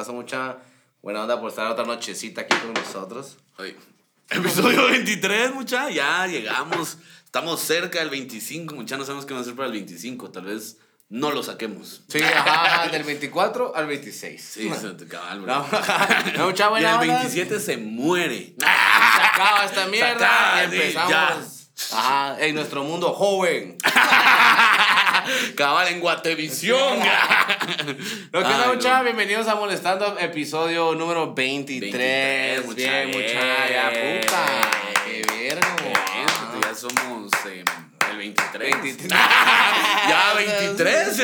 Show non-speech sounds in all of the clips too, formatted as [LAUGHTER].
Gustazo, mucha. Buena onda por estar otra nochecita aquí con nosotros. Ay, [LAUGHS] Episodio 23, mucha. Ya llegamos. Estamos cerca del 25, mucha. No sabemos qué va a hacer para el 25. Tal vez no lo saquemos. Sí, ajá, del 24 al 26. Sí, cabal, bro. [LAUGHS] No, mucha Y buena el onda. 27 se muere. [LAUGHS] Se acaba esta mierda y sí, empezamos. Ajá, en nuestro mundo joven. Cabal en Guatevisión. Lo [LAUGHS] que Ay, no. mucha, bienvenidos a Molestando, episodio número 23. 23, mucha, Bien, mucha, ya bien. puta. Qué verga. Ya somos eh, el 23. 23. [LAUGHS] ya [LAUGHS] 23.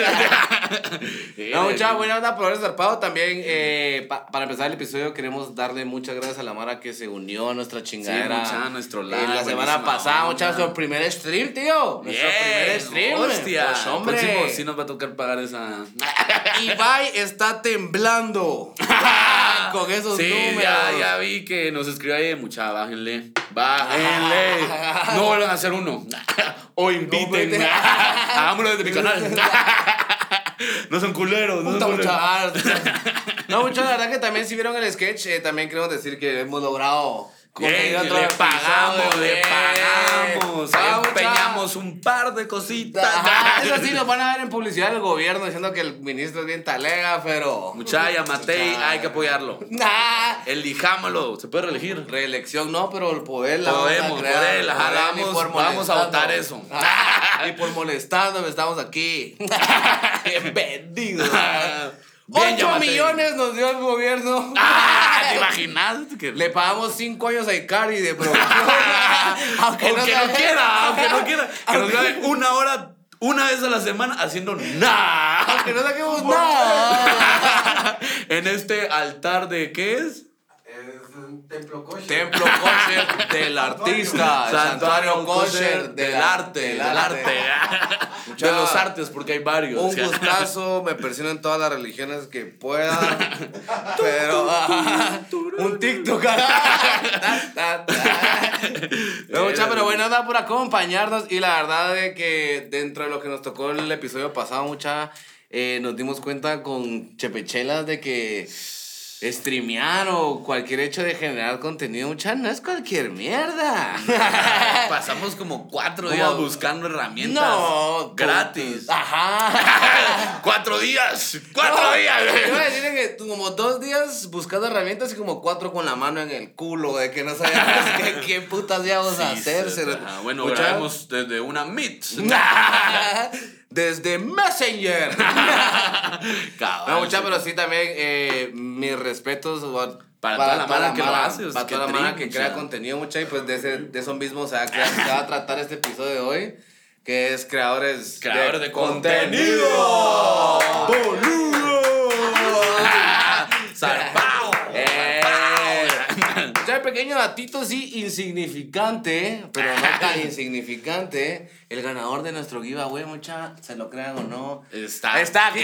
[LAUGHS] No, mucha buena onda por haber zarpado. También, eh, pa- para empezar el episodio, queremos darle muchas gracias a la Mara que se unió a nuestra chingadera. mucha, nuestro Eh, live, La semana pasada, mucha, nuestro primer stream, tío. Nuestro primer stream. Hostia. Pues, hombre. Próximo sí nos va a tocar pagar esa. Ibai está temblando. Con esos Sí, números. ya, ya vi que nos escribió ahí, mucha, bájenle. Bájenle. No vuelvan a hacer uno. [LAUGHS] O inviten. [LAUGHS] Hagámoslo desde mi canal. [LAUGHS] No son culeros, no Puta, son culeros. mucha- No, mucha, la verdad que también si vieron el sketch, eh, también queremos decir que hemos logrado Le pagamos, le bien. pagamos. Mucha- Empeñamos un par de cositas. Ajá, [LAUGHS] eso sí, nos van a ver en publicidad del gobierno diciendo que el ministro es bien talega, pero. Muchacha, Matei, hay que apoyarlo. Nah. Elijámoslo. ¿Se puede reelegir? Reelección no, pero el poder la vamos a Podemos, él, ajá, Poder, vamos- por vamos a votar eso. Y por molestándome estamos aquí. [LAUGHS] Vendido. Bien, 8 Yamatei. millones nos dio el gobierno. Ah, ¿Te imaginas? Le pagamos 5 años a Icari de producción. [LAUGHS] aunque no, quiera, aunque no quiera. Que nos grabe una hora, una vez a la semana haciendo nada. Aunque no saquemos [LAUGHS] nada. [LAUGHS] en este altar de ¿qué es? Templo kosher. Templo kosher del artista. Santuario kosher del arte, del arte. De los artes, porque hay varios. Un gustazo, me persigno en todas las religiones que pueda. [LAUGHS] Pero. [LAUGHS] un TikTok. [LAUGHS] Mucha, pero bueno, nada por acompañarnos. Y la verdad de que dentro de lo que nos tocó el episodio pasado, mucha, eh, nos dimos cuenta con Chepechelas de que streamear o cualquier hecho de generar contenido, mucha, no es cualquier mierda. [LAUGHS] Pasamos [LAUGHS] como cuatro días buscando herramientas No, gratis. [LAUGHS] Ajá. cuatro días, cuatro No, días. Yo iba a decirle que tú como dos días buscando herramientas y como cuatro con la mano en el culo, de que no sabíamos qué, qué putas íbamos a Sí, hacer. se- ajá. Bueno, Mucha- grabemos desde una Meet. Desde Messenger. [LAUGHS] No, mucha, pero sí también eh, mis respetos Para toda la mara que lo hace, Para toda la trip, que crea contenido, mucha, y pues de, ese, de eso mismo se va, a crear- se va a tratar este episodio de hoy, que es creadores, Creadores de contenido. ¡Boludo! ¡Zarpao! Eh, ya el pequeño datito sí insignificante, pero no [LAUGHS] tan insignificante. El ganador de nuestro giveaway, mucha, se lo crean o no. Está, ¡Está aquí!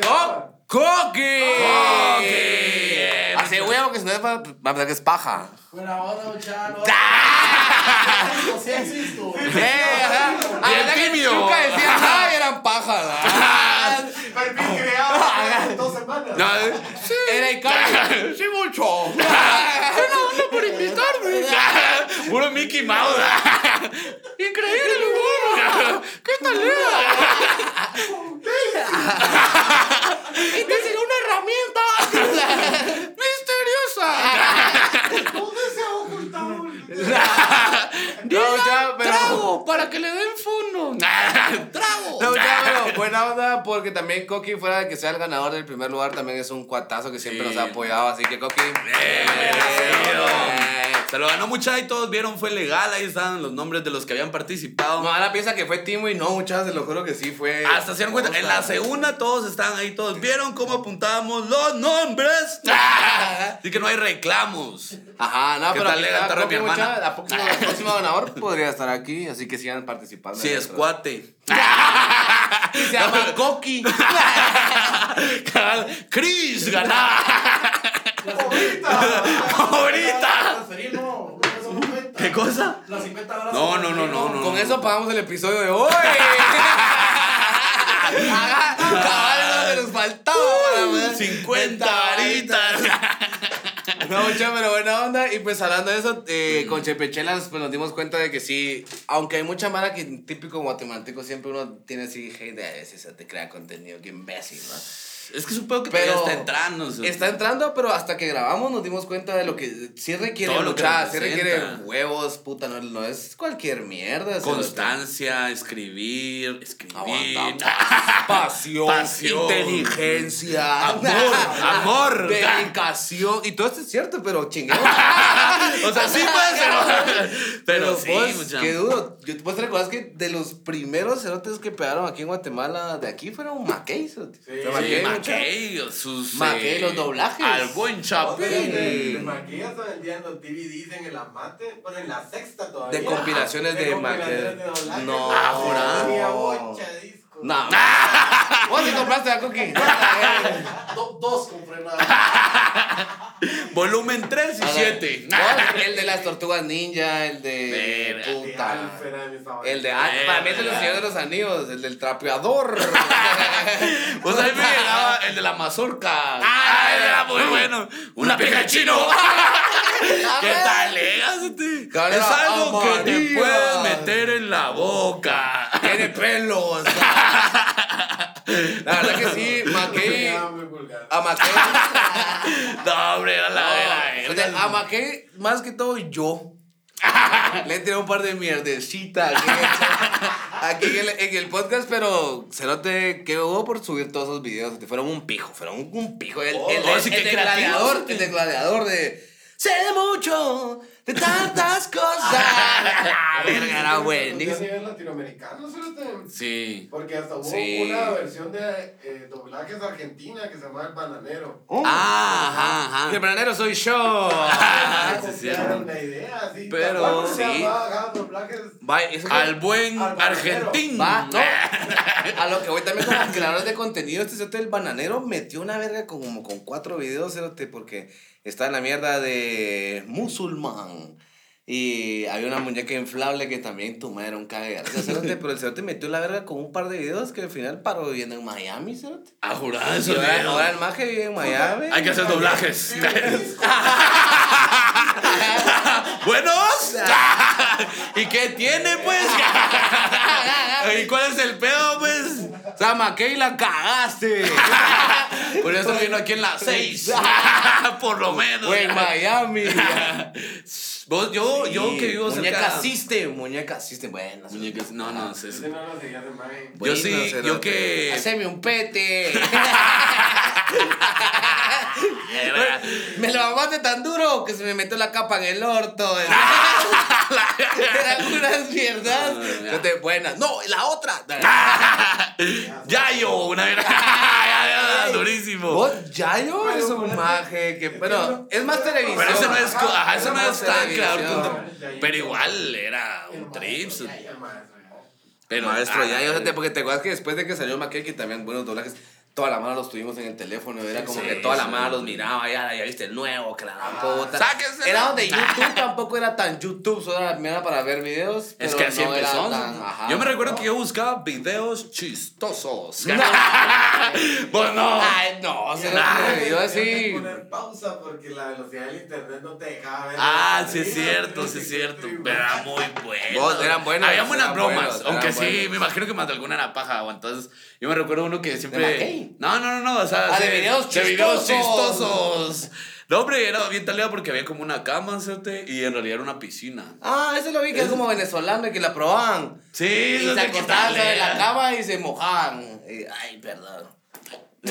¡Co- ¡Coqui! ¡Coqui! Hace huevo que va a pensar que es paja. Buena onda. No. Eh. [LAUGHS] Ah, Bien ¿verdad tímido. Nunca decían nada y eran pajas. ¿verdad? [LAUGHS] Perfil creado [LAUGHS] eh, sí. Era Icardi. [LAUGHS] Sí, mucho. Buena onda por invitarme. [LAUGHS] Puro Mickey Mouse. Increíble, bueno. ¿Qué tal Y te será una herramienta Misteriosa. ¿Dónde se ha ocultado? [LAUGHS] No, ya, pero. Trago para que le den fondo. [LAUGHS] Trago. No, ya, pero [LAUGHS] buena onda porque también Coqui, fuera de que sea el ganador del primer lugar, también es un cuatazo que siempre Sí. nos ha apoyado. Así que, Coqui. Se lo ganó mucha y todos vieron, fue legal. Ahí estaban los nombres de los que habían participado. No, ahora piensa que fue Timo y no, muchachos, se lo juro que sí fue. Hasta se dieron cuenta. En la segunda todos estaban ahí, todos vieron cómo apuntábamos los nombres. Así que no hay reclamos. Ajá, no, ¿Qué pero tal aquí le está cantaron a mi hermana? próxima- el próximo ganador podría estar aquí, así que sigan participando. Sí, es cuate. [LAUGHS] Se llama [LAUGHS] Coqui. [LAUGHS] Cabal, Chris ganaba. ¡Ahorita! No, no, no. ¿Qué cosa? Las 50 horas. No, no, no, no, no. Con eso pagamos el episodio de hoy. Cabal, eso que nos faltaba. para- 50 varitas. No, mucha, pero buena onda. Y pues hablando de eso, eh, con Chepechelas, pues nos dimos cuenta de que sí, aunque hay mucha mala que típico guatemalteco, siempre uno tiene así hate de "Ay, si se te crea contenido, qué imbécil, ¿no? Es que supongo que Pero está entrando. o sea. Está entrando, pero hasta que grabamos nos dimos cuenta de lo que sí requiere Todo lo que luchar, sí requiere huevos, puta, no, no es cualquier mierda. Constancia, escribir, escribir. Aguanta. [LAUGHS] Pasión, Pasión. inteligencia, Amor, amor. [LAUGHS] dedicación. Y todo esto es cierto, pero chingado. [LAUGHS] O sea, sí puede ser. Pero, sí, vos, mucha. qué duro. Yo, ¿Vos te recuerdas que de los primeros cerotes que pegaron aquí en Guatemala, de aquí fueron Mackey? cerote? Sí, Fue sí, Mackey, sus. Mackey, eh, los doblajes. Al buen Chapín. De maquillas se vendían los DVDs en el amate, bueno, en la sexta todavía. De compilaciones de de doblaje. No. Ah, discos. No. [LAUGHS] ¿Vos sí compraste a Cookie? Do- [LAUGHS] dos compré nada. [LAUGHS] [LAUGHS] Volumen 3 y 7. Vos, El de las tortugas ninja, el de. Verga. De Puta. De. El de. ah, Para mí es de los señores de los anillos, el del trapeador. [LAUGHS] Pues ahí me llegaba el de la mazorca. Ah, era muy bueno. Una pija chino. [LAUGHS] ¿Qué tal, eh? Es algo que te puedes meter en la boca. Tiene pelos. La verdad que sí. [LAUGHS] Era vulgar. A Mackey. [LAUGHS] No, hombre, era la O sea, era. a Mackey, más que todo yo. [LAUGHS] Le he tirado un par de mierdecitas aquí, aquí en, el, en el podcast, pero se note que hubo por subir todos esos videos. Fueron un pijo, fueron un, un pijo. El, el, Oh, el- sí, el qué de gladiador, el de gladiador de. Sé mucho de tantas cosas. [LAUGHS] Verga, era A buenísimo. nivel latinoamericano, ¿sí? Sí. Porque hasta hubo Sí. una versión de eh, doblajes argentina que se llama El Bananero. Oh. Ah, ajá, El ajá. bananero soy yo. [LAUGHS] Ah, [LAUGHS] sí, la idea, así. Pero sí. ajá, doblajes. Va, eso que- Al buen Al argentín. Va, no. A lo que voy también con los creadores de contenido, este cerote del bananero metió una verga con- como con cuatro videos, cerote, porque está en la mierda de musulmán. Y había una muñeca inflable que también tu madre era un cague. pero el cerote metió la verga con un par de videos que al final paró viviendo en Miami, cerote. A jurar Y eso. ahora, ahora el maje vive en Miami. Hay que hacer doblajes. [LAUGHS] ¿Buenos? [LAUGHS] [LAUGHS] ¿Y qué tiene, pues? ¿Y cuál es el pedo, pues? O sea, Mackey la cagaste. [LAUGHS] Por eso vino aquí en las 6. [LAUGHS] Por lo menos. Fue en Miami. [LAUGHS] Vos, yo, yo que vivo cerca. Muñeca System, muñeca System. Bueno, Muñecas, no, no, eso. No lo seguía de Mae. Yo Bueno, sí, cerote. yo que. Haceme un pete. [LAUGHS] me lo mamaste tan duro que se me metió la capa en el orto. [LAUGHS] Eran unas mierdas. No, no, te- buenas. No, la otra. [LAUGHS] Yayo, una vez. Durísimo. Vos, Yayo Pero, es un maje que. Pero es más televisión. Pero ese no es, ajá, eso no es tan con- Pero igual era un trips. Pero, Maestro ah, Yayo, porque te acuerdas que después de que salió Mackey, que también buenos doblajes, toda la mano los tuvimos en el teléfono. Era como Sí, que toda la sí. mano los miraba, ya, ya viste el nuevo, que la gran Ah, puta. sáquenselo. Era donde [LAUGHS] YouTube tampoco era tan YouTube, solo era para ver videos. Es que así no era empezó. tan- ajá. Yo me recuerdo que yo buscaba videos chistosos. [LAUGHS] No. [LAUGHS] Vos no. Ay, no, se lo Nah. yo así. poner pausa porque la velocidad del internet no te dejaba ver. Ah, sí es cierto, sí es cierto. Pero era muy bueno. Vos, eran buenos, Había buenas eran bromas. buenos, aunque sí, buenos. me imagino que más de alguna era paja. o Entonces, yo me recuerdo uno que siempre. Mackay? No, no, no, no. O sea, Ah, de sí, videos de videos chistosos. chistosos. No, hombre, era bien taleado porque había como una cama, ¿cierto? Y en realidad era una piscina. Ah, ese lo vi que es como venezolano y que la probaban. Sí, Y eso se es de acostaban sobre la cama y se mojaban. Y, ay, perdón. [LAUGHS]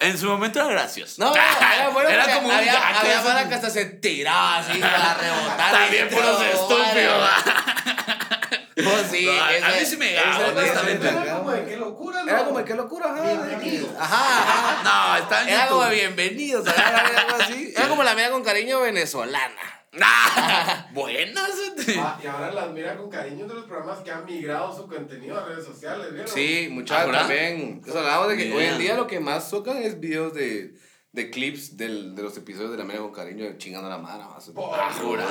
En su momento era gracioso. No, era [LAUGHS] bueno Era como un había, gag, había eso. mara que hasta se tiraba así para rebotar. También puros estúpidos. [LAUGHS] Pues sí, No, a- mí sí me ese- honestamente. Era como de qué locura, ¿no? Era como qué locura, ajá. Bienvenidos. Ajá, ajá. No, está en Era YouTube. como bienvenidos, era algo así. [LAUGHS] Era como la mía con cariño venezolana. [LAUGHS] Ah, buenas. Ah, y ahora las mira con cariño de los programas que han migrado su contenido a redes sociales, ¿vieron? Sí, muchachos, ¿Ah, también. Eso hablábamos de que hoy en día lo que más tocan es videos de, de clips del, de los episodios de La Mera con Cariño chingando a la mara. más. Ah, jura.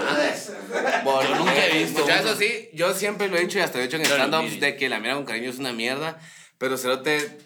Bueno, Yo nunca he visto Muchachos, uno. sí, yo siempre lo he dicho y hasta he dicho en Claro, stand-ups de que La Mera con Cariño es una mierda. Pero Cerote,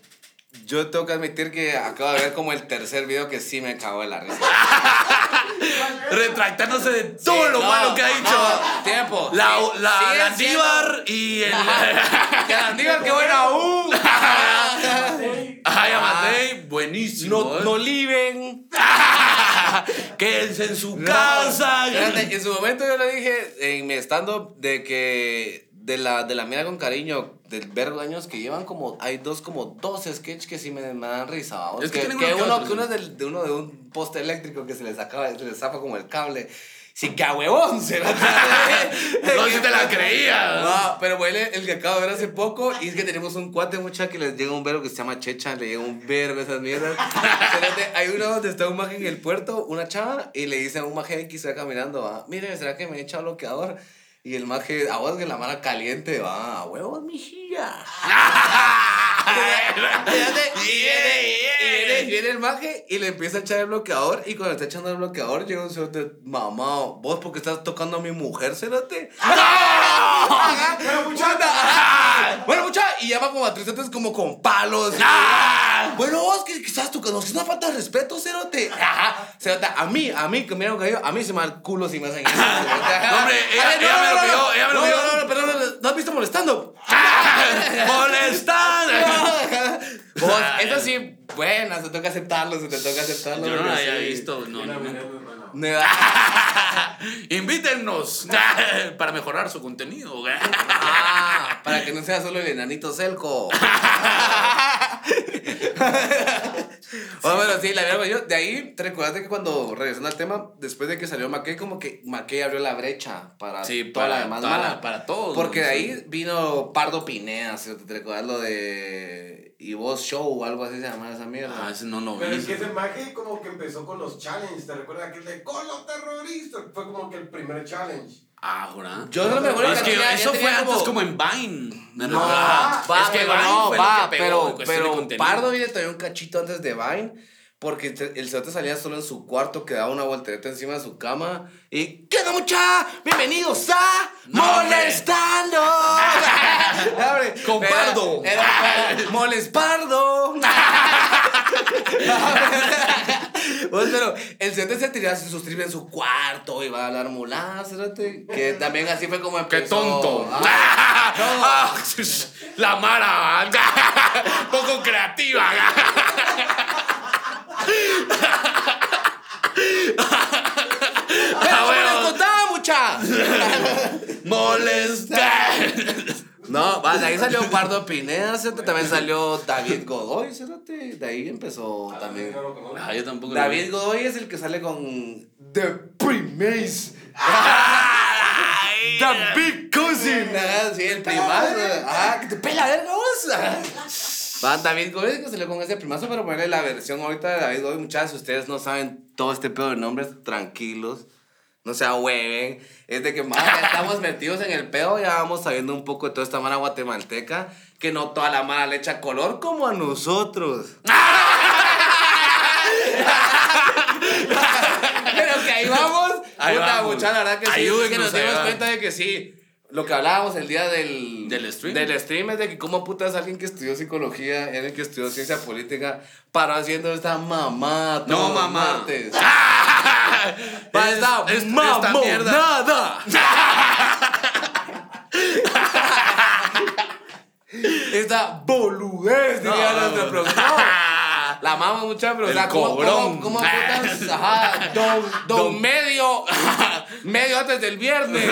yo tengo que admitir que acabo de ver como el tercer video que sí me cagó de la risa. [LAUGHS] Retractándose de todo Sí, lo no, malo que ha dicho. no, tiempo. La, Sí, la, sigue la siendo- Andívar y el. [LAUGHS] Que la digan que buena aún. [LAUGHS] Ay, Amatei, buenísimo. No, ¿eh? no liven. [LAUGHS] Quédense en su No, casa. espérate, en su momento yo le dije en mi stand-up de que de la, de la mira con cariño, del de años que llevan como, hay dos como dos sketches que sí me, me dan risa. vamos. Es que que, que uno que uno, es del- de uno de un poste eléctrico que se le sacaba, se le zapa como el cable. Sí, que a huevón se la [LAUGHS] No, si te la creía. No, pero huele el que acabo de ver hace poco y es que tenemos un cuate mucha que les llega un verbo que se llama Checha, le llega un verbo esas mierdas. [LAUGHS] Espérate, hay uno donde está un maje en el puerto, una chava, y le dice a un maje X va caminando, va, mire, ¿será que me he echado bloqueador? Y el maje, a vos que la mano caliente, va, a huevos, mijilla. [LAUGHS] [LAUGHS] Viene, viene, viene el maje y le empieza a echar el bloqueador. Y cuando está echando el bloqueador, llega un cerote, mamá, vos porque estás tocando a mi mujer, cerote. [LAUGHS] Ajá, Pero, muchacha. ajá. Bueno, mucha, y llama como a tres como con palos. ¡Ah! [LAUGHS] Bueno, vos que, que estás tocando, es una falta de respeto, cerote. Ajá, cerote, a mí, a mí, que me dieron cayó, a mí se me da el culo si me hacen eso. [LAUGHS] hombre, ella- me lo pidió, ella me lo no, pidió. No, no, no, pero no, no, ¿no has visto molestando? [LAUGHS] Molestan. Vos, eso sí, buena, se toca aceptarlo, se te toca aceptarlo. Yo no la había sí. visto. No, no, Invítennos para mejorar su contenido. Ah, para que no sea solo el enanito Celco. [LAUGHS] Bueno, bueno, sí, la verdad, yo de ahí, te recuerdas que cuando regresando al tema, después de que salió Mackey, como que Mackey abrió la brecha para Sí, toda la para, demás la- para todos. Porque de ¿no? ahí vino Pardo Pineda, ¿sí? ¿te recuerdas lo de Y Vos Show o algo así se llama esa mierda? Ah, ese no lo Pero vi. es que ese maje como que empezó con los challenges, ¿te recuerdas aquel de con los terroristas? Fue como que el primer challenge. Ah, ¿jura? Yo no me acuerdo Es que eso fue antes como- como en Vine. No, va, es que pero Vine no, fue lo va, que pegó en pero, pero. Pardo viene todavía un cachito antes de Vine, porque el cerote salía solo en su cuarto, que daba una voltereta encima de su cama, y ¿qué onda mucha? Bienvenidos a No. Molestando. [LAUGHS] [LAUGHS] Con Pardo. [LAUGHS] Molespardo. [LAUGHS] Pues, pero el cerote se tiraba sus trips en su cuarto, iba a hablar cerote, que también así fue como ¡Qué empezó. tonto! Ah, [LAUGHS] Ah, La Mara. [LAUGHS] Poco creativa. Pero Ah, ¿cómo les bueno. contaba, mucha? Molestar. No, va, de ahí salió Pardo Pineda, ¿cierto? también salió David Godoy, ¿cierto? de ahí empezó también. Lo conozco. Ah, yo tampoco. David vi. Godoy es el que sale con The Primace. [LAUGHS] The Big Cousin. Ah, sí, el primazo. Ah, que te pela verga vos. Va, David Godoy es el que salió con ese primazo, pero ponerle la versión ahorita de David Godoy, muchachos, ustedes no saben todo este pedo de nombres, tranquilos. No se ahueven. Es de que más ya estamos [LAUGHS] metidos en el pedo, ya vamos sabiendo un poco de toda esta mara guatemalteca, que no toda la mara le echa color como a nosotros. [LAUGHS] Pero que ahí vamos. Ahí Puta, vamos. mucha, la verdad que sí. Es que nos dimos cuenta de que sí. Lo que hablábamos el día del, Del stream. del stream es de que cómo putas alguien que estudió psicología, alguien que estudió ciencia política, paró haciendo esta mamá No, mamá. martes. [LAUGHS] [LAUGHS] Ah, Pa' es- esta es- esta mierda. mamonada. [LAUGHS] esta boludez, diría producción. [LAUGHS] La mama mucha, pero o El sea, ¿cómo, cobrón. cómo, cómo putas? Ajá, don, don medio, medio antes del viernes.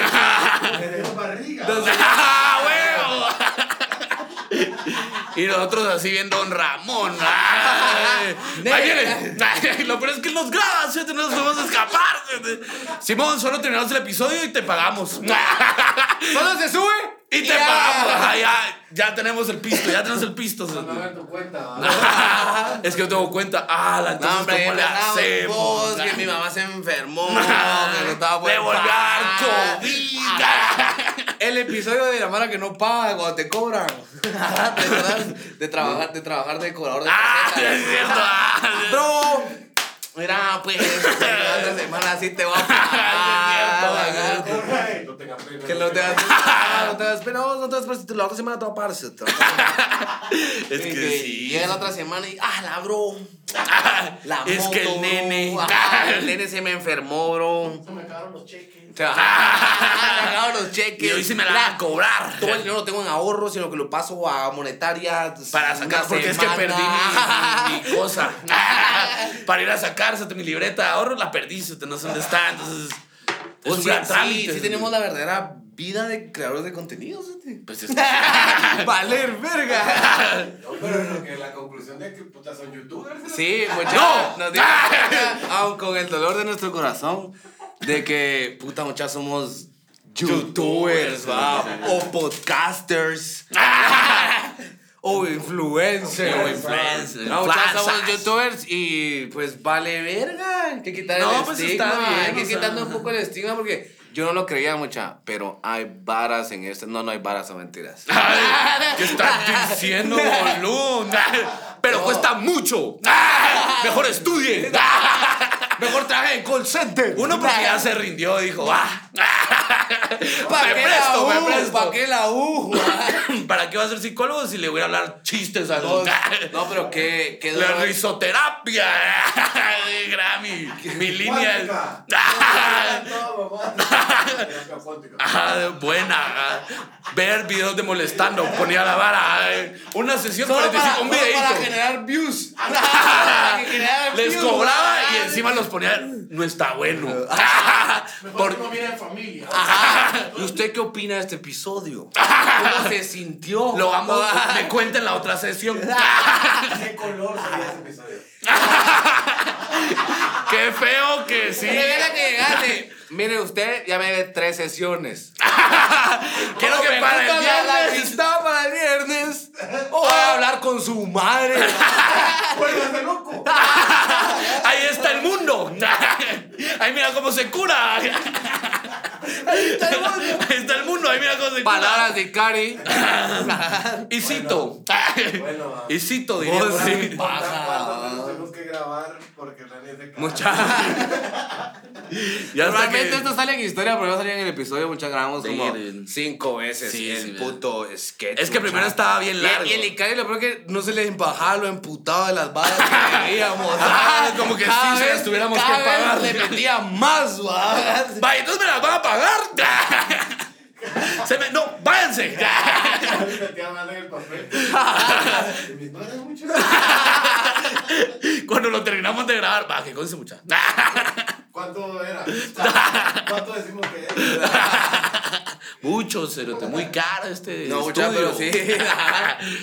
Me dejó barriga. ¡Ah, huevo! Y nosotros así viendo Don Ramón. [LAUGHS] Ay, ahí viene. Lo peor es que nos graba, ¿sí? no nos podemos escapar. Simón, solo terminamos el episodio y te pagamos. [LAUGHS] Solo se sube Y te ya. pagamos. Ya, ya tenemos el pisto, ya tenemos el pisto. No me tu cuenta. ¿va? [LAUGHS] Es que yo tengo cuenta. Ah, la entonces, No, hombre, ¿cómo le hacemos? vos, que mi mamá se enfermó, que no estaba por Le volvió a dar. COVID. El episodio de la mala que no paga cuando te cobran. [LAUGHS] ¿Te acuerdas? De trabajar, de trabajar de cobrador de Ah, tarjeta. es cierto. ah, Bro, mira, pues, [LAUGHS] la otra semana sí te voy a [LAUGHS] pagar. No tenga pena. Que no te das pena, no te das pena, no te das pena, la otra semana te va a pagar. Es que sí. Llega la otra semana y, ah, la bro. La Es moto, que el nene. Ah, el nene se me enfermó, bro. Se me acabaron los cheques. [LAUGHS] Me acabaron los cheques. Y hoy sí me la van a cobrar. Todo el dinero lo tengo en ahorro, sino que lo paso a monetaria. Para sacar, porque es que semana. perdí mi, mi- cosa. [LAUGHS] [LAUGHS] Para ir a sacarse mi libreta de ahorro, la perdí, no sé dónde está. Entonces, es Pues un sí, gran sí, trámite. sí tenemos la verdadera vida de creadores de contenidos. ¿sí? Pues es que- Valer, verga. No, pero lo que la conclusión de que puta son youtubers. Sí, muchachos. ¡No! Nos dimos cuenta, aun con el dolor de nuestro corazón, de que, puta, muchachos, somos youtubers, va, o podcasters, [LAUGHS] o influencers. O influencers. No, muchachos, somos youtubers y pues vale verga. Hay que quitar No, el pues estigma. está bien, hay que o sea. un poco el estigma porque yo no lo creía mucha, pero hay varas en esto. No, no hay varas, son mentiras. [LAUGHS] Ay, ¿Qué estás diciendo, [LAUGHS] boludo? Pero cuesta mucho. Mejor estudie. Mejor traje en call center. Uno porque ya se rindió, dijo, ah, ¿Para [LAUGHS] me qué presto, la me U? presto. ¿Para qué la U? [LAUGHS] ¿Para qué va a ser psicólogo si le voy a hablar chistes a los... No, pero qué, qué La duro. risoterapia. [LAUGHS] Grammy. Mi línea [LAUGHS] cuántica. Ah, buena. Ver videos de molestando. Ponía la vara. eh, Una sesión Solo 45, para, un para generar views. [LAUGHS] Para generar Les views. cobraba y encima los ponía. No está bueno. Mejor Por- que no viene en familia. Ajá. ¿Y usted qué opina de este episodio? ¿Cómo se sintió? Lo vamos. Me cuenta en la otra sesión. [LAUGHS] ¿Qué color sería ese episodio? [LAUGHS] Qué feo que sí. Mire, mira que llegaste. [LAUGHS] Mire, usted ya me debe tres sesiones. Quiero que para el viernes. amistad para el viernes. O voy a hablar con su madre. ¡Vuélvase loco! Ahí está el mundo. Ahí mira cómo se cura. Ahí está el mundo. Ahí mira cómo se cura. Palabras de Cari. Y cito. Bueno, va. [LAUGHS] Y cito, diría Vos por sí. ahí. Paja. ¿Cuándo tenemos que grabar? Porque Rani es de casa. Mucha. [LAUGHS] Ya Normalmente que- esto sale en historia, pero va a salir en el episodio. Muchas grabamos como cinco veces Sí, el sí, puto sketch. Es que primero estaba bien largo. Y el Icari lo peor que no se le embajaba lo emputado de las balas que [LAUGHS] veíamos. Ah, como que Cada sí se vez- las tuviéramos cada que vez pagar. Le metía más, [LAUGHS] va. Vaya, entonces me las van a pagar. Se me, no, váyanse. Me metía mano en el papel. [LAUGHS] Y mis- No era mucho. Cuando lo terminamos de grabar, va, que conste mucha. [LAUGHS] ¿Cuánto era? ¿Cuánto decimos que era? [LAUGHS] Mucho, cerote, muy caro este. No, mucha, pero sí.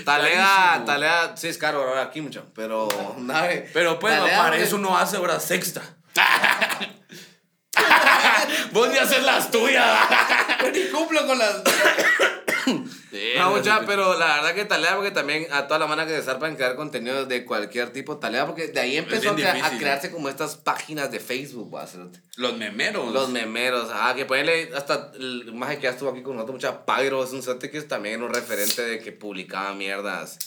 Talea, talea, sí es caro ahora aquí mucho, pero nada. Pero pues, Talea, para eso uno hace hora sexta. Vos ni haces las tuyas. Las. [COUGHS] No, mucha, pero la verdad que talea porque también a toda la mano que se zarpa en crear contenido de cualquier tipo, talea porque de ahí empezó a, a crearse como estas páginas de Facebook, va. Los memeros. Los memeros, ajá, que ponerle hasta el maje que ya estuvo aquí con nosotros, mucha Pagro, es un cerote que es también un referente de que publicaba mierdas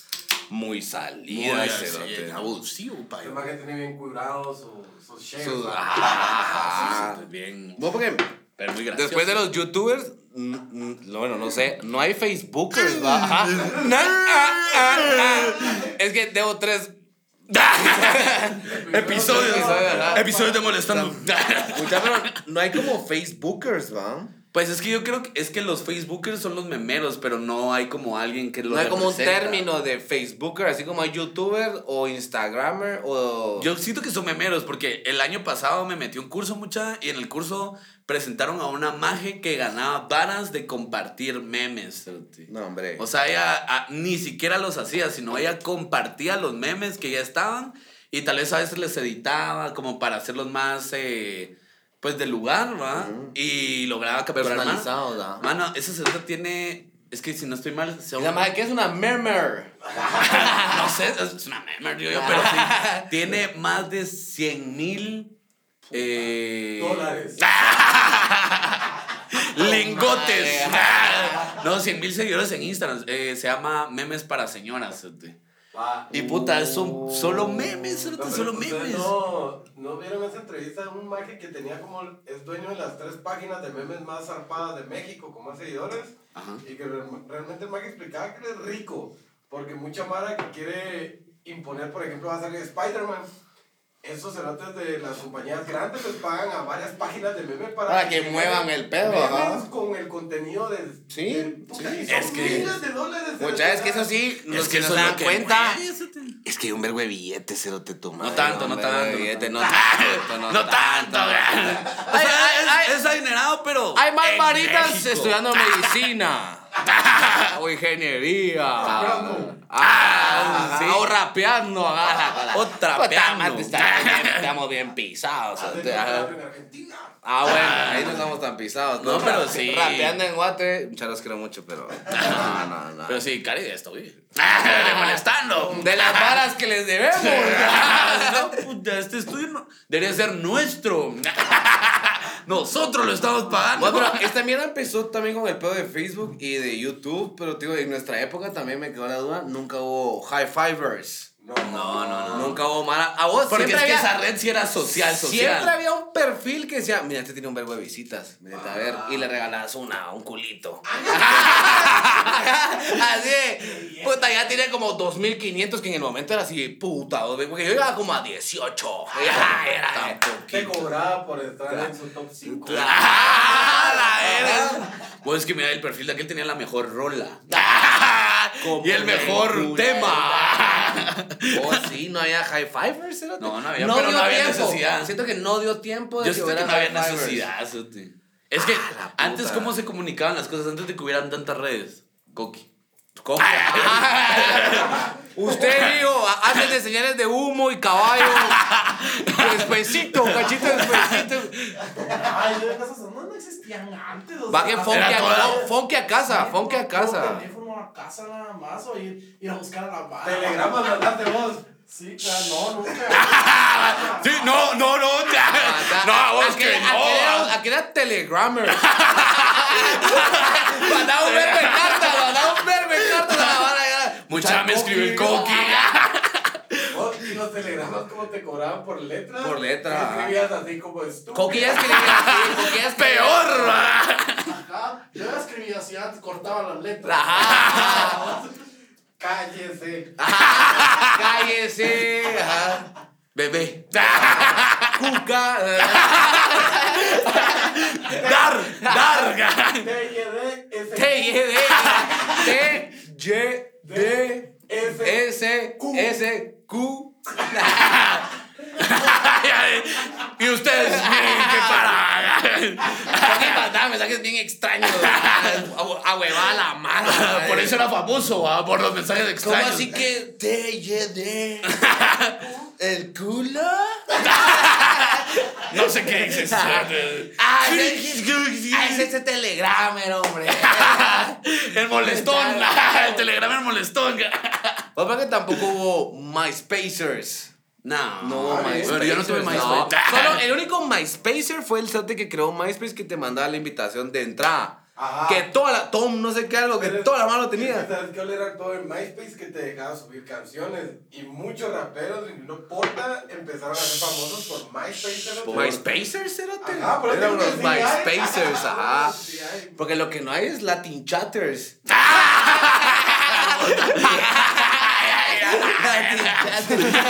muy Muy salidas, cerote. abusivo, pa. El más que tiene bien curado su- sus shares. Sus- bien. Vos porque Pero muy gracioso. después de los youtubers, bueno, no sé, no hay facebookers, va. Ajá. Na- ah, ah, ah. Es que debo tres [LAUGHS] Episodios. Episodios, de molestando. Pero no hay como facebookers, va. Pues es que yo creo que es que los Facebookers son los memeros, pero no hay como alguien que los No hay como un término de facebooker, así como hay youtuber o instagramer o... Yo siento que son memeros porque el año pasado me metí un curso mucha y en el curso presentaron a una maje que ganaba varas de compartir memes. No, hombre. O sea, ella ni siquiera los hacía, sino ella compartía los memes que ya estaban y tal vez a veces les editaba como para hacerlos más, eh, pues, del lugar, ¿va? Y lograba capturar más. ¿va? Mano, esa cerveza tiene Es que si no estoy mal, sea Y la madre, ¿qué es una mermer? [LAUGHS] no sé, es una meme, digo yo, pero sí. [LAUGHS] Tiene más de 100 mil. Eh, Dólares. [LAUGHS] lingotes. no, 100 mil seguidores en Instagram. Eh, se llama Memes para Señoras. cerote. Y puta, son solo memes, No, pero solo ustedes memes. No, no vieron esa entrevista de un maje que tenía como, es dueño de las tres páginas de memes más zarpadas de México, con más seguidores. Ajá. Y que re- realmente el maje explicaba que es rico. Porque mucha mara que quiere imponer, por ejemplo, va a salir Spider-Man. Esos cerotes de las compañías grandes les pagan a varias páginas de memes para, Para que muevan el pedo, memes ajá. con el contenido del. Sí, del- sí. son Es que- miles de dólares. Muchas es que eso sí, los Es que que no se dan que cuenta. cerote. Es que hay un vergo de billetes, cero te toma. No tanto, no tanto, no Billete, no tanto. tanto, no No tanto. O sea, es, es adinerado, pero. Hay más México. estudiando medicina. O ingeniería. Rapeando. Ah, sí. O rapeando. ah. O trapeando. Pues, Estamos bien, estamos bien pisados. Ajá. en Argentina. Ah, bueno, ahí no estamos tan pisados. No, pero sí. Rapeando en Guate, muchas los quiero mucho, pero. No, no, no. Pero sí, Cari, estoy. De molestando. De las varas que les debemos. [LAUGHS] no, puta, este estudio no- debería ser nuestro. [LAUGHS] Nosotros lo estamos pagando. Bueno, pero esta mierda empezó también con el pedo de Facebook y de YouTube, pero tío, en nuestra época también me quedó la duda, nunca hubo high fivers. No, No, no, no. Nunca hubo mala. A vos Porque es que esa red sí era social, social. Siempre había un perfil que decía, mira, este tiene un verbo de visitas, a ver, y le regalabas una, un culito. [LAUGHS] así, puta, ya tiene como 2500 que en el momento era así, puta, porque yo iba como a 18. Ya, era, Te cobraba por estar en su top 5. ¡Ah, [LAUGHS] la verga! Pues es que mira, el perfil de aquel tenía la mejor rola. [LAUGHS] Y el mejor tema. [LAUGHS] Oh, sí, no había high fivers, cerote. No, no había, pero no dio había tiempo. necesidad. Siento que no dio tiempo de Yo que siento que no había necesidad. Sote. Es que Ah, puta. antes, ¿cómo se comunicaban las cosas? Antes de que hubieran tantas redes. Coqui. ¿Cómo? [LAUGHS] Usted dijo, antes de señales de humo y caballo, despacito, cachito despacito. Ay, de esas no, no existían antes. o Bajen funky a, casa, funky a casa. Casa nada más, o ir, ir a buscar a la barra. Telegramas mandaste vos. Sí, claro, no, nunca. [LAUGHS] Sí, no, no, no. ya. No, vos que aquí era, no. aquí era Telegrammer. [LAUGHS] mandaba un verbo de cartas, mandaba un verbo de cartas a la vara. ya. Mucha me escribió el coqui. [LAUGHS] Y los telegramas, ¿cómo te cobraban por letra? Por letra, Escribías así como estúpido. Coqui ya escribía así, Coqui ya escribía. Peor. Ajá, yo escribía así, antes cortaba las letras. Ajá. [LAUGHS] Cállese. [LAUGHS] Cállese. Ajá. Bebé. [LAUGHS] Cuca. Dar, dar. T-Y-D, S. T, Y, D, T, Y, D, S, S, Q. [LAUGHS] y ustedes, miren qué para. Porque mandaba mensajes bien extraños. A huevada [LAUGHS] la mano. [LAUGHS] Por eso era famoso, ¿va? por los mensajes ¿Cómo extraños. así que T, Y, D? ¿El culo? No sé qué dices. Ah, ese, ah, es ese telegrammer, hombre. El molestón. El telegrama el molestón. Sea que tampoco hubo MySpacers. No, No. Pero yo no tuve MySpace. No. [LAUGHS] Solo el único MySpacer fue el site que creó MySpace que te mandaba la invitación de entrada. Ajá. Que toda la, Tom, no sé qué algo, que Pero- toda la mano tenía. ¿Sabes qué era todo en MySpace que te dejaba subir canciones? Y muchos raperos, no porta, empezaron a ser famosos por MySpace. ¿no? ¿MySpacers, cerote? Ajá, pero Eran que. MySpacers, ajá. [LAUGHS] Porque lo que no hay es Latin Chatters. [LAUGHS] Chatters.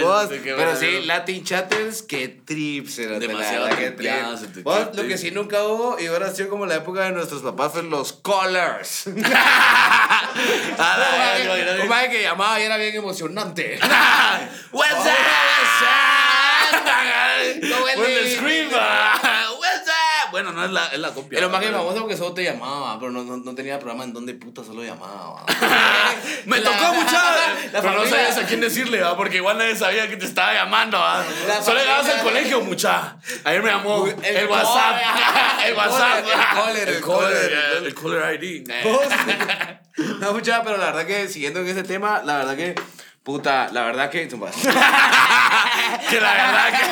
Vos, pero sí, Latin Chatters, qué trips era. Demasiado que Vos, lo que sí nunca hubo, y ahora ha sido como la época de nuestros papás, fue los colors. [LAUGHS] Un madre que llamaba y era bien emocionante. [LAUGHS] What's up? [LAUGHS] ¿Cómo es Bueno, no es la, es la copia. Era más que pero- famoso porque solo te llamaba, pero no, no, no tenía programa en donde puta solo llamaba. [LAUGHS] Me La- tocó mucha. Pero no sabías a quién decirle, ¿va? Porque igual nadie sabía que te estaba llamando, ¿va? Solo llegabas al colegio, mucha. Ayer me llamó El el, WhatsApp. caller, [LAUGHS] el WhatsApp. el el El caller. el caller ID. No, mucha, pero la verdad que siguiendo en ese tema, la verdad que. Puta, la verdad que. [LAUGHS] Que la verdad que.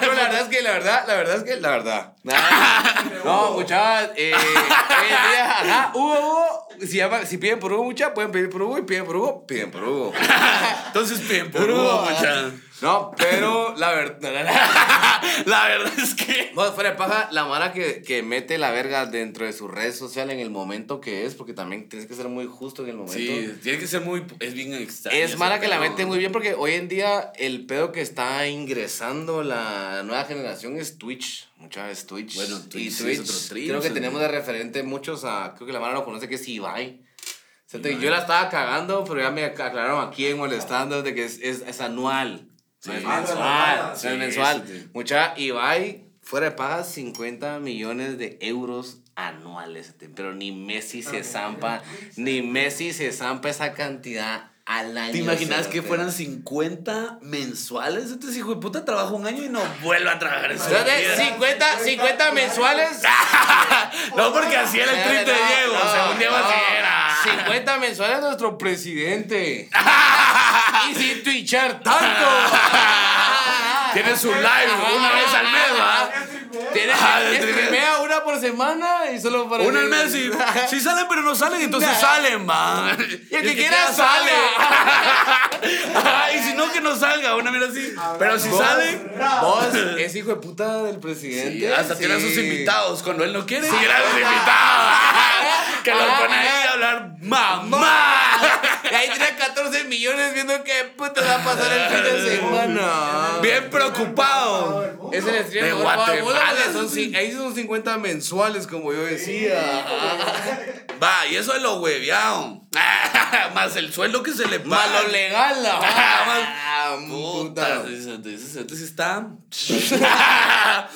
[LAUGHS] La verdad es que, la verdad, la verdad es que, la verdad. [LAUGHS] No, muchachos, eh, día, ajá, Hugo, Hugo, si, llama- si piden por Hugo, mucha, pueden pedir por Hugo y piden por Hugo, piden por Hugo. [LAUGHS] Entonces, bien, por Por Hugo, Hugo, mucha. No, pero la verdad. [LAUGHS] La verdad es que. No, fuera de paja, la mara que, que mete la verga dentro de su red social en el momento que es, porque también tienes que ser muy justo en el momento. Sí, tiene que ser muy. Es bien extraño. Es mala que la mete muy bien porque hoy en día el pedo que está ingresando la nueva generación es Twitch. Muchas veces Twitch. Bueno, y Twitch sí Twitch. es otro trip, creo que sí. tenemos de referente muchos a. Creo que la mara lo conoce que es Ibai. O sea, te- Yo la estaba cagando, pero ya me aclararon aquí en molestando de que es, es, es anual. No es Ah, mensual. no sí, es mensual. sí, sí. Mucha Ibai fuera de paga 50 millones de euros anuales. Pero ni Messi se zampa, ni Messi se zampa esa cantidad al año. ¿Te imaginas que fueran 50 mensuales? Entonces, hijo de puta, trabaja un año y no vuelve a trabajar en su vida. 50, 50 mensuales. [LAUGHS] No, porque así era el trip de Diego. según Diego, así era. 50 mensuales nuestro presidente. [LAUGHS] y sin twitchar tanto. [LAUGHS] Tiene su live una vez al mes, ¿va? Tiene streamea una por semana y solo para. Uno al mes y [LAUGHS] sí salen, pero no salen, entonces salen, va. Y el que quiera sale. [LAUGHS] Y si no, que no salga, una mira así. Pero si salen, Vos [LAUGHS] es hijo de puta del presidente. hasta tiene a sus invitados. Cuando él no quiere, tiene a sus invitados. Que los pone ahí a hablar mamá. Y ahí tiene 14 millones viendo qué puta va a pasar el fin de [LAUGHS] semana. Bien preocupado. Es el stream De Guatemala. son ahí son 50 mensuales, como yo decía. Va, y eso es lo hueveado. [LAUGHS] Más el sueldo que se le paga. Más lo legal, la [LAUGHS] Ah, puta. Sí está. [LAUGHS]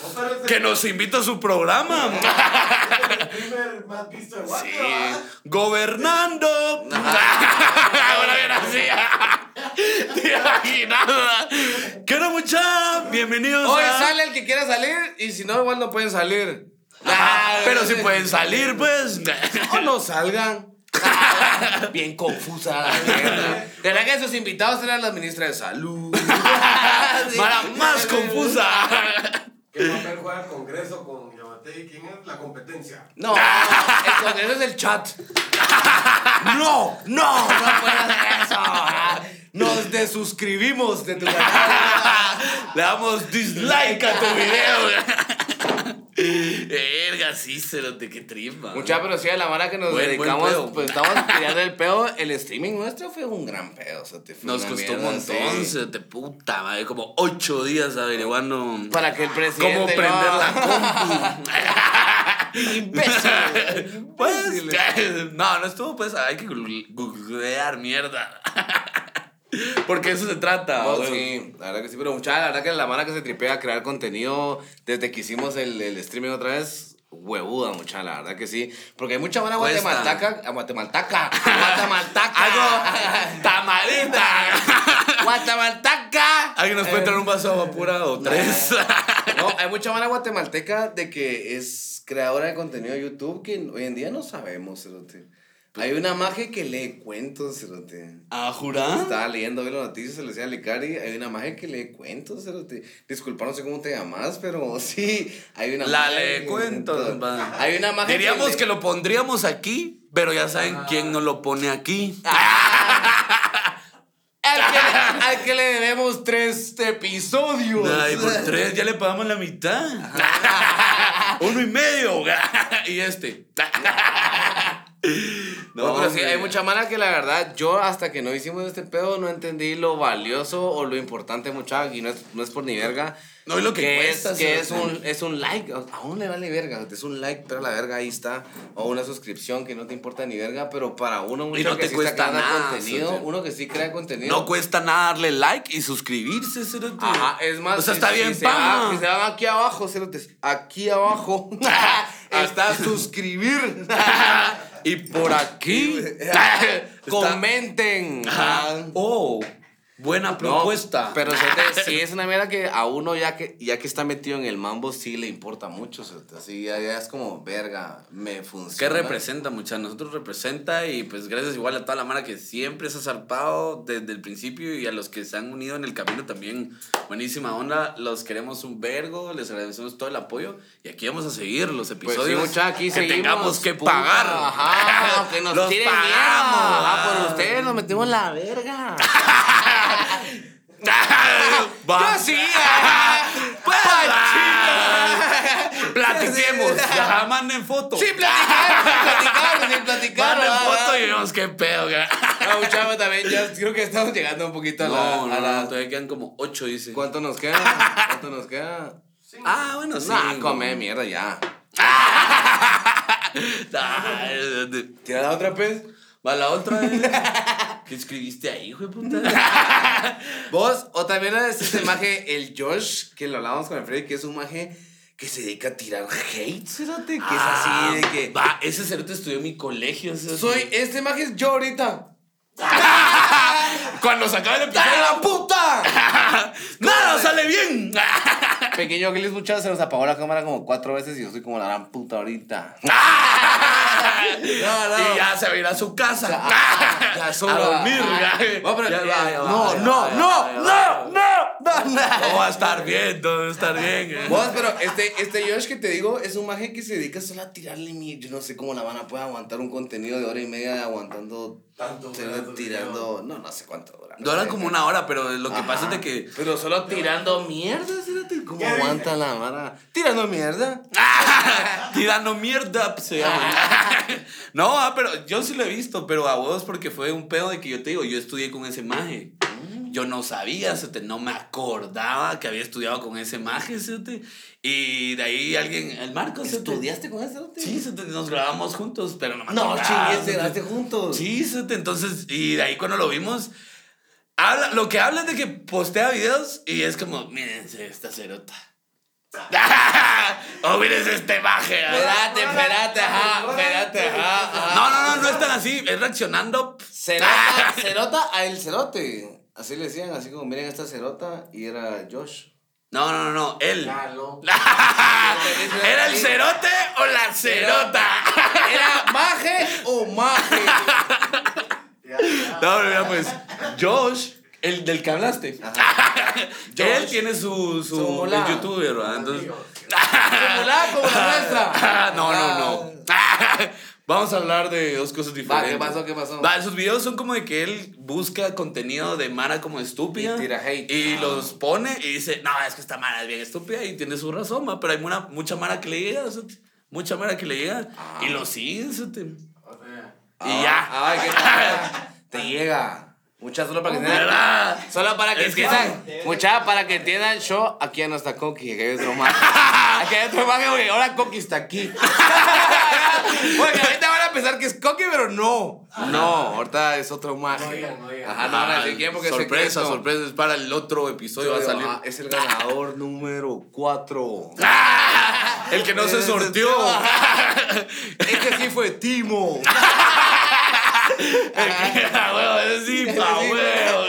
que nos invita a su programa. El primer más visto de Guate, Sí. Gobernando. Ahora bien así. [LAUGHS] Te imaginas. ¿Qué onda, mucha? Bienvenidos Hoy a. sale el que quiera salir y si no, igual no pueden salir. Ajá, pero si pueden salir, pues. O no salgan. [LAUGHS] Bien confusa la mierda. De verdad que sus invitados eran las ministras de salud. [LAUGHS] Para más confusa. ¿Qué papel juega el Congreso con ¿Quién es la competencia? No, el Congreso es el chat. [LAUGHS] No, no, no puedes hacer eso. Nos desuscribimos de tu canal. Le damos dislike a tu video. Verga, sí, cerote, qué tripa. Mucha, pero sí, a la mara que nos Buen- dedicamos, pues estamos tirando el pedo. El streaming nuestro fue un gran pedo. o sea, te fue Nos una costó un montón, sí. cerote, puta madre, como ocho días averiguando Para que el presidente. cómo prender no- la [LAUGHS] compu. Imbécil. [LAUGHS] Pues, no, no estuvo, pues, hay que google- googlear mierda. [LAUGHS] Porque eso se trata. No, sí, la verdad que sí, pero mucha, la verdad que la mara que se tripea a crear contenido desde que hicimos el, el streaming otra vez, huevuda, mucha, la verdad que sí. Porque hay mucha Cuesta. guatemaltaca, a guatemaltaca, guatemaltaca, [LAUGHS] Algo [LAUGHS] tamalita. guatemaltaca. Alguien nos puede traer un vaso de agua pura o tres. No, hay mucha mara guatemalteca de que es creadora de contenido de YouTube que hoy en día no sabemos, cerote. Hay una magia que lee cuentos, cerote. ¿A jurar? Estaba leyendo hoy las noticias, se le decía a Licari, hay una magia que lee cuentos, cerote. Disculpa, no sé cómo te llamas, pero [LAUGHS] sí, hay una La magia lee que- cuentos. va. Hay una magia Diríamos lee- que lo pondríamos aquí, pero ya saben quién nos lo pone aquí. [LAUGHS] Al que, le, al que le debemos tres episodios. Ay, por tres ya le pagamos la mitad. [LAUGHS] Uno y medio. y este. No, pero sí, hay mucha mala que la verdad, yo hasta que no hicimos este pedo no entendí lo valioso o lo importante mucha y no es, no es por ni verga. No, y lo que cuesta, es, que es cerote. un, es un like, a uno le vale verga, es un like, pero la verga ahí está, o una suscripción que no te importa ni verga, pero para uno mucho no que te sí cuesta nada, contenido, cerote. uno que sí crea contenido. No cuesta nada darle like y suscribirse, cerote. Ajá, es más, O sea, si- está si bien se van- paja. Si se van aquí abajo, cerotes, aquí abajo [LAUGHS] [LAUGHS] está suscribir. [LAUGHS] Y por [LAUGHS] aquí. [LAUGHS] Comenten. Ajá. Oh, buena No, propuesta. pero sí [LAUGHS] es una mierda que a uno ya que ya que está metido en el mambo sí le importa mucho, así ya, ya es como verga, me funciona. ¿Qué representa, muchachos? Nosotros representa y pues gracias igual a toda la mara que siempre se ha zarpado desde el principio y a los que se han unido en el camino también. Buenísima onda, los queremos un vergo, les agradecemos todo el apoyo y aquí vamos a seguir los Pues episodios sí, mucha, aquí que seguimos, tengamos que puta, pagar. Ajá, que nos los tiren pagamos. mierda. Ah, por ustedes nos metimos la verga. [LAUGHS] [LAUGHS] Va. Sí, [LAUGHS] ah. Ah, Platiquemos. Manden fotos. Sí, platicar, platicar, sí, platicar. Manden ah, ah. y vemos qué pedo. No, mucha, también ya creo que estamos llegando un poquito a la... No, no, a la- todavía quedan como ocho, dice. ¿Cuánto nos queda? ¿Cuánto nos queda? Ah, bueno, sí. Nah, come mierda ya. [LAUGHS] Ah, ¿Tira la otra, pues? Va la otra. eh. ¿Qué escribiste ahí, hijo de puta? [LAUGHS] Vos, o también es este [LAUGHS] maje, el Josh, que lo hablábamos con el Freddy, que es un maje que se dedica a tirar hate, fíjate, que es así de que... Va, ese cerote estudió en mi colegio. Soy, este maje es yo ahorita. [LAUGHS] Cuando se acaba el episodio. ¡Dale la puta! Pequeño Gilles muchachos se nos apagó la cámara como cuatro veces y yo soy como la gran puta ahorita. No, no. Y ya se va a ir a su casa. Ya a solo. dormir. Ah, ya. no, va, ya va, no, no, no, no, va. [LAUGHS] no, va a estar bien, todo va a estar bien. eh. Vos, pero este, este Josh que te digo es un maje que se dedica solo a tirarle mi. Yo no sé cómo la van a poder aguantar un contenido de hora y media aguantando. Tanto, tirando. No, no sé cuánto dura. Duran como una hora, pero lo que Ajá. pasa es de que. Pero solo tirando mierda, cómo ¿Qué aguanta la vara. Tirando mierda. [LAUGHS] Tirando mierda pues, se llama. [LAUGHS] No, ah, pero yo sí lo he visto, pero a vos porque fue un pedo de que yo te digo, yo estudié con ese maje. Yo no sabía, no me acordaba que había estudiado con ese maje, te- y de ahí alguien, el Marcos, te- ¿Estudiaste con ese? Sí, nos grabamos juntos, pero no me No, acordaba, chingues, se te- llegaste juntos. Sí, entonces, y de ahí cuando lo vimos, habla, lo que habla es de que postea videos y es como, mírense esta cerota. [LAUGHS] o miren este maje. ah". Espérate, espérate, ajá, espérate, ajá, ajá. No, no, no, no es tan así, es reaccionando. Cerota, cerota a el cerote. Así le decían, así como miren esta cerota y era Josh. No, no, no, no, él. No. [LAUGHS] ¿Era el cerote o la cerota? ¿Era maje o maje? [LAUGHS] No, pero mira, pues, Josh, el del que hablaste. [LAUGHS] Él tiene su, su, Su youtuber, ¿verdad? Entonces, Como la, como la nuestra. no, no, no. Vamos a hablar de dos cosas Va, diferentes. ¿qué pasó? ¿Qué pasó? Va, sus videos son como de que él busca contenido de Mara como estúpida. Y tira hate. Y Ah. los pone y dice, no, es que esta Mara es bien estúpida y tiene su razón, ma, pero hay mucha, mucha Mara que le llega, o sea, mucha Mara que le llega y lo siguen, o sea, te- O sea, y ya. Ay, qué. [LAUGHS] Te llega. Muchas solo para que entiendan. ¿Verdad? Solo para que que entiendan. Mucha para que entiendan. Yo, aquí ya no está Coqui, [LAUGHS] aquí hay otro más. Aquí hay otro más, porque ahora Coqui está aquí. [LAUGHS] Porque ahorita van a pensar que es Coqui, pero no. No, ahorita es otro más. No digan, no digan. Ajá, no van a decir quién porque es sorpresa, sorpresa, es para el otro episodio va a salir. Ah, Es el ganador [LAUGHS] número 4. El que no se sorteó. Este sí fue Timo. Ah, [LAUGHS] huevo, sí, pa, huevo.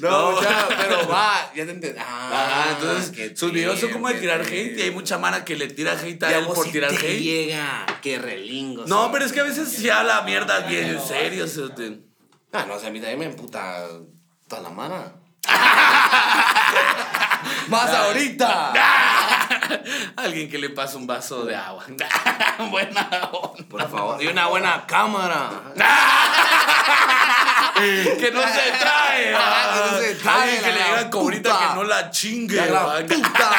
No, mucha, pero va, ya te entendí. Ah, Ajá, entonces sus videos son como de tirar hate y hay mucha mara que le tira hate a él por tirar te hate. llega, qué relingo. No, pero es que a veces sí habla mierda bien en serio. o sea, Ah, no, o sea, a mí también me emputa toda la mano. [LAUGHS] Más ahorita. Alguien que le pasa un vaso de agua. Buena onda. Por favor. Y una buena cámara. Que no se trae. Que no se trae, Alguien que le diga cobrita que no la chingue. La puta.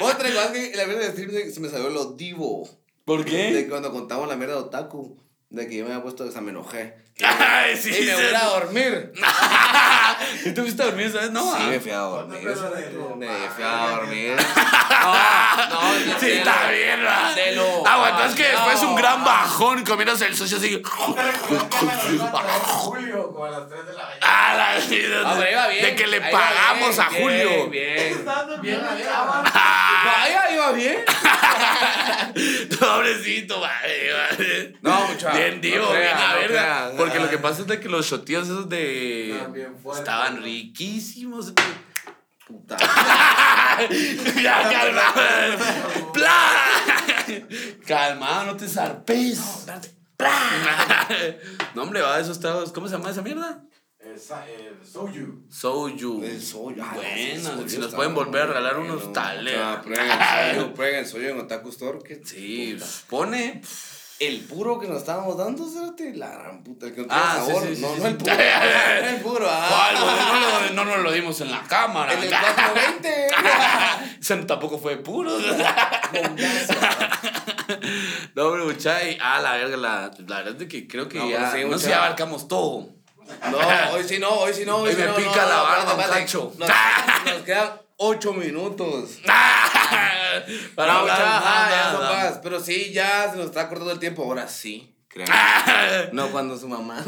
Otra cosa que la mierda de se me salió lo divo. ¿Por De qué? que cuando contamos la mierda de Otaku. De que yo me había puesto que se me enojé. [LAUGHS] Ay, sí, y me sí. voy a dormir. [LAUGHS] ¿Y tú fuiste a dormir, sabes? No, Sí, ah. me fui a dormir. ¿Cuánto pedo de Me fui a dormir. No, no, [LAUGHS] Sí, está bien, ¿verdad? de lo- Ah, bueno, entonces que después un gran bajón comiéndose el socio así. Julio, como a las 3 de la mañana. Ah, la vida. Ah, iba bien. De que le Ahí pagamos bien, a bien, Julio. Bien. Bien, allá. Ah, Vaya, iba bien. [LAUGHS] Pobrecito, madre. No, mucha. Bien no divo, crea, bien a no verga. Porque lo que pasa es de que los shotíos esos de. Estaban bien fuertes. Estaban riquísimos. Puta. [LAUGHS] ya, calmado. [LAUGHS] ¡Pla! Calmado, no te zarpes. ¡Pla! No, hombre, va, esos tragos. ¿Cómo se llama esa mierda? Esa, el Soju. Soju. El soyo. ah, Bueno, si nos pueden volver a regalar bueno. unos tales. Ah, prueben el el en Otaku Store. que Sí, puta. pone. El puro que nos estábamos dando, Cerote, la gran puta, el que no Ah, sabor. sí, sí, no, sí. no el puro. [LAUGHS] no el puro. ¿Cuál? Ah. No, no, no nos lo dimos en la cámara. El del [LAUGHS] 420. Ese tampoco fue puro. [LAUGHS] no, hombre, muchachos. Ah, la verga, la, la verdad es que creo que No, ya. sí, no sé, ya abarcamos todo. No, hoy sí no, hoy sí no. Hoy Hoy sí me no, pica no, la barba, cacho. Nos, nos [LAUGHS] quedan 8 minutos. [LAUGHS] Para no, hablar ya. Pero sí, ya se nos está cortando el tiempo. Ahora sí, créanme. [LAUGHS] No cuando su mamá.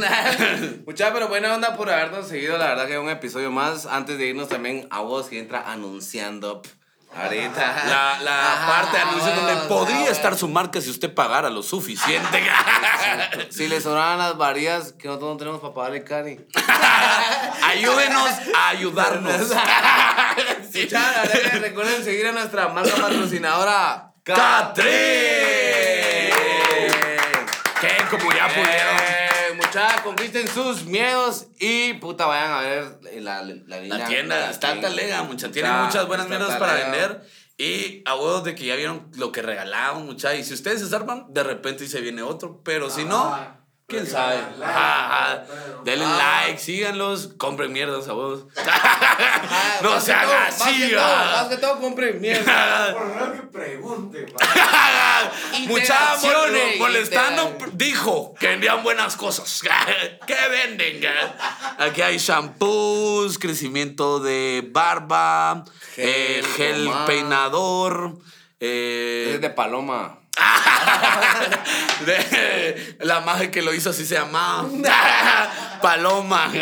Mucha, pero buena onda por habernos seguido. La verdad que un episodio más. Antes de irnos también a vos que entra anunciando. Ahorita. La, la Ajá, parte de anuncio donde vamos, podría estar su marca si usted pagara lo suficiente. [LAUGHS] Si le sobraban las varías que nosotros no tenemos para pagarle cari. [LAUGHS] Ayúdenos a ayudarnos. [LAUGHS] Sí. Recuerden seguir a nuestra marca patrocinadora. ¡Catri! Que como ya pudieron. Eh, mucha, conquisten sus miedos y puta vayan a ver la, la, La línea tienda está talega, mucha. Tiene muchas buenas mierdas para vender. Y a huevos de que ya vieron lo que regalaban, mucha. Y si ustedes se zarpan, de repente se viene otro. Pero si no, Ah, quién sabe. like, pero- Denle Ah. like, síganlos, compren mierdas a. Ah, no más se que todo, más que así, todo, va. Más que todo, compren mierda. [LAUGHS] Por lo menos que pregunte. [LAUGHS] Mucha Interacciones, molestando dijo que vendían buenas cosas. [LAUGHS] ¿Qué venden? Aquí hay shampoos, crecimiento de barba, Gel, eh, gel peinador. eh, Es de paloma. [LAUGHS] de- la magia que lo hizo así se llamaba. [LAUGHS] Paloma. [LAUGHS]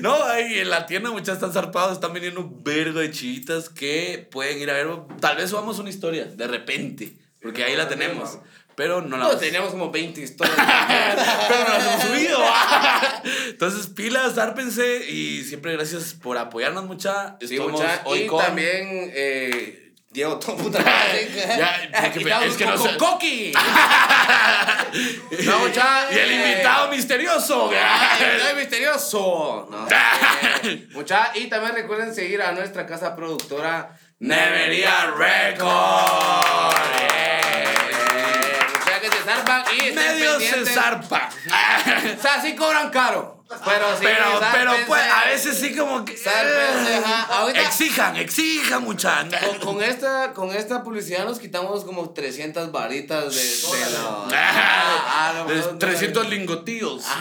No, ahí en la tienda muchas están zarpados, están vendiendo un vergo de chivitas que pueden ir a ver. Tal vez subamos una historia, de repente, porque ahí la tenemos. Pero no la No, teníamos como 20 historias. pero no las hemos subido. Entonces, pilas, zárpense y siempre gracias por apoyarnos mucha. Sí, mucha. hoy y con también, eh, Diego, todo puta. [LAUGHS] Ya, [LAUGHS] porque es que no sé- Coqui. [LAUGHS] No, mucha. y el eh, invitado misterioso. El invitado misterioso. No, eh, mucha. Y también recuerden seguir a nuestra casa productora Nevería Record. Eh, zarpan y Medio se zarpa. O sea, sí cobran caro. Pero sí, pero, pero pues, a veces sí como que. Ahorita- Exijan, exijan, mucha. Con, con esta, con esta publicidad nos quitamos como 300 varitas de, de [LAUGHS] Ah, no, 300 lingotillos. [LAUGHS]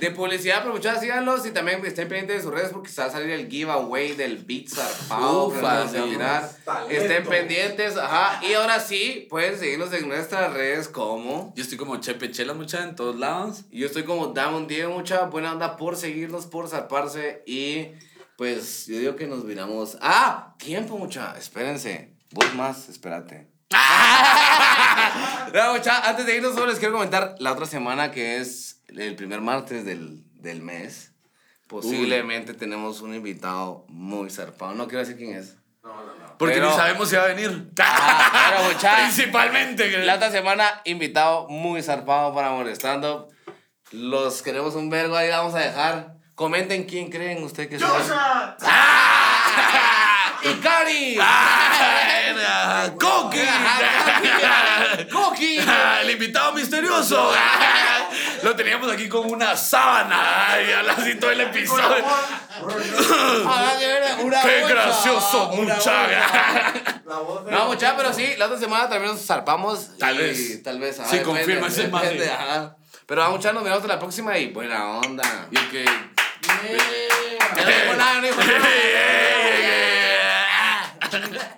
de publicidad, pero muchachos, síganlos y también estén pendientes de sus redes porque se va a salir el giveaway del Beat Zarpado. Ufa, que nos vamos a sí. tirar. Talento. Estén pendientes, ajá. Y ahora sí, pueden seguirnos en nuestras redes como. Yo estoy como Chepe Chela, mucha, en todos lados. Yo estoy como Damon Diego, mucha buena onda por seguirnos, por zarparse y pues yo digo que nos miramos. ¡Ah! Tiempo, mucha. Espérense. Vos más, espérate. [LAUGHS] No, mucha, antes de irnos, solo les quiero comentar la otra semana que es el primer martes del, del mes. Posiblemente tenemos un invitado muy zarpado. No quiero decir quién es. No, no, no. Porque Pero- ni sabemos si va a venir. Ah, [LAUGHS] pero, mucha, Principalmente. La otra semana, invitado muy zarpado para Molestando. Los queremos un vergo, ahí vamos a dejar. Comenten quién creen usted que. ¡Y Cari! Ah, ¡Coqui! ¡Coqui! [LAUGHS] El invitado misterioso. Lo teníamos aquí con una sábana y así todo el episodio. [LAUGHS] ¡Qué gracioso, muchacha! [LAUGHS] No, muchacha, pero sí, la otra semana también nos zarpamos. Tal y, vez. Tal vez. Si sí, confirma ese madre. Ajá. Pero vamos, muchachos, nos vemos la próxima y buena onda. Y que. [LAUGHS] Yeah. Yeah. Yeah.